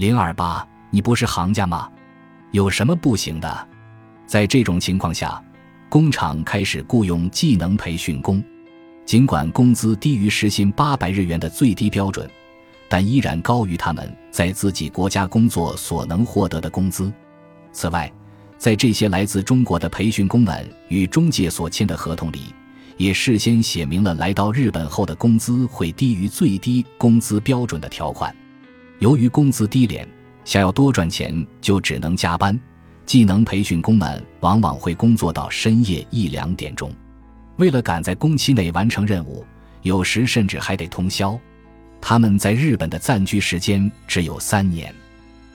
零二八，你不是行家吗？有什么不行的？在这种情况下，工厂开始雇佣技能培训工，尽管工资低于时薪八百日元的最低标准，但依然高于他们在自己国家工作所能获得的工资。此外，在这些来自中国的培训工们与中介所签的合同里，也事先写明了来到日本后的工资会低于最低工资标准的条款。由于工资低廉，想要多赚钱就只能加班。技能培训工们往往会工作到深夜一两点钟，为了赶在工期内完成任务，有时甚至还得通宵。他们在日本的暂居时间只有三年。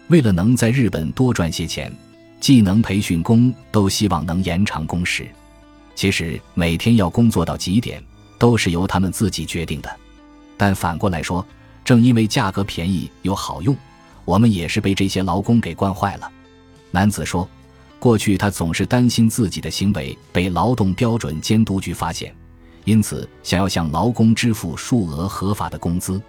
为了能在日本多赚些钱。技能培训工都希望能延长工时，其实每天要工作到几点都是由他们自己决定的。但反过来说，正因为价格便宜又好用，我们也是被这些劳工给惯坏了。男子说，过去他总是担心自己的行为被劳动标准监督局发现，因此想要向劳工支付数额合法的工资。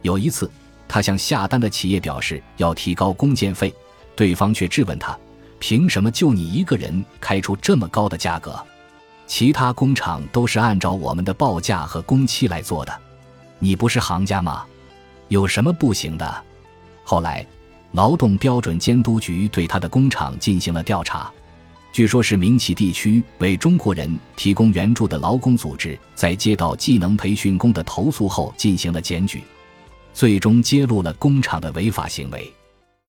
有一次，他向下单的企业表示要提高工件费，对方却质问他。凭什么就你一个人开出这么高的价格？其他工厂都是按照我们的报价和工期来做的，你不是行家吗？有什么不行的？后来，劳动标准监督局对他的工厂进行了调查，据说是明启地区为中国人提供援助的劳工组织在接到技能培训工的投诉后进行了检举，最终揭露了工厂的违法行为。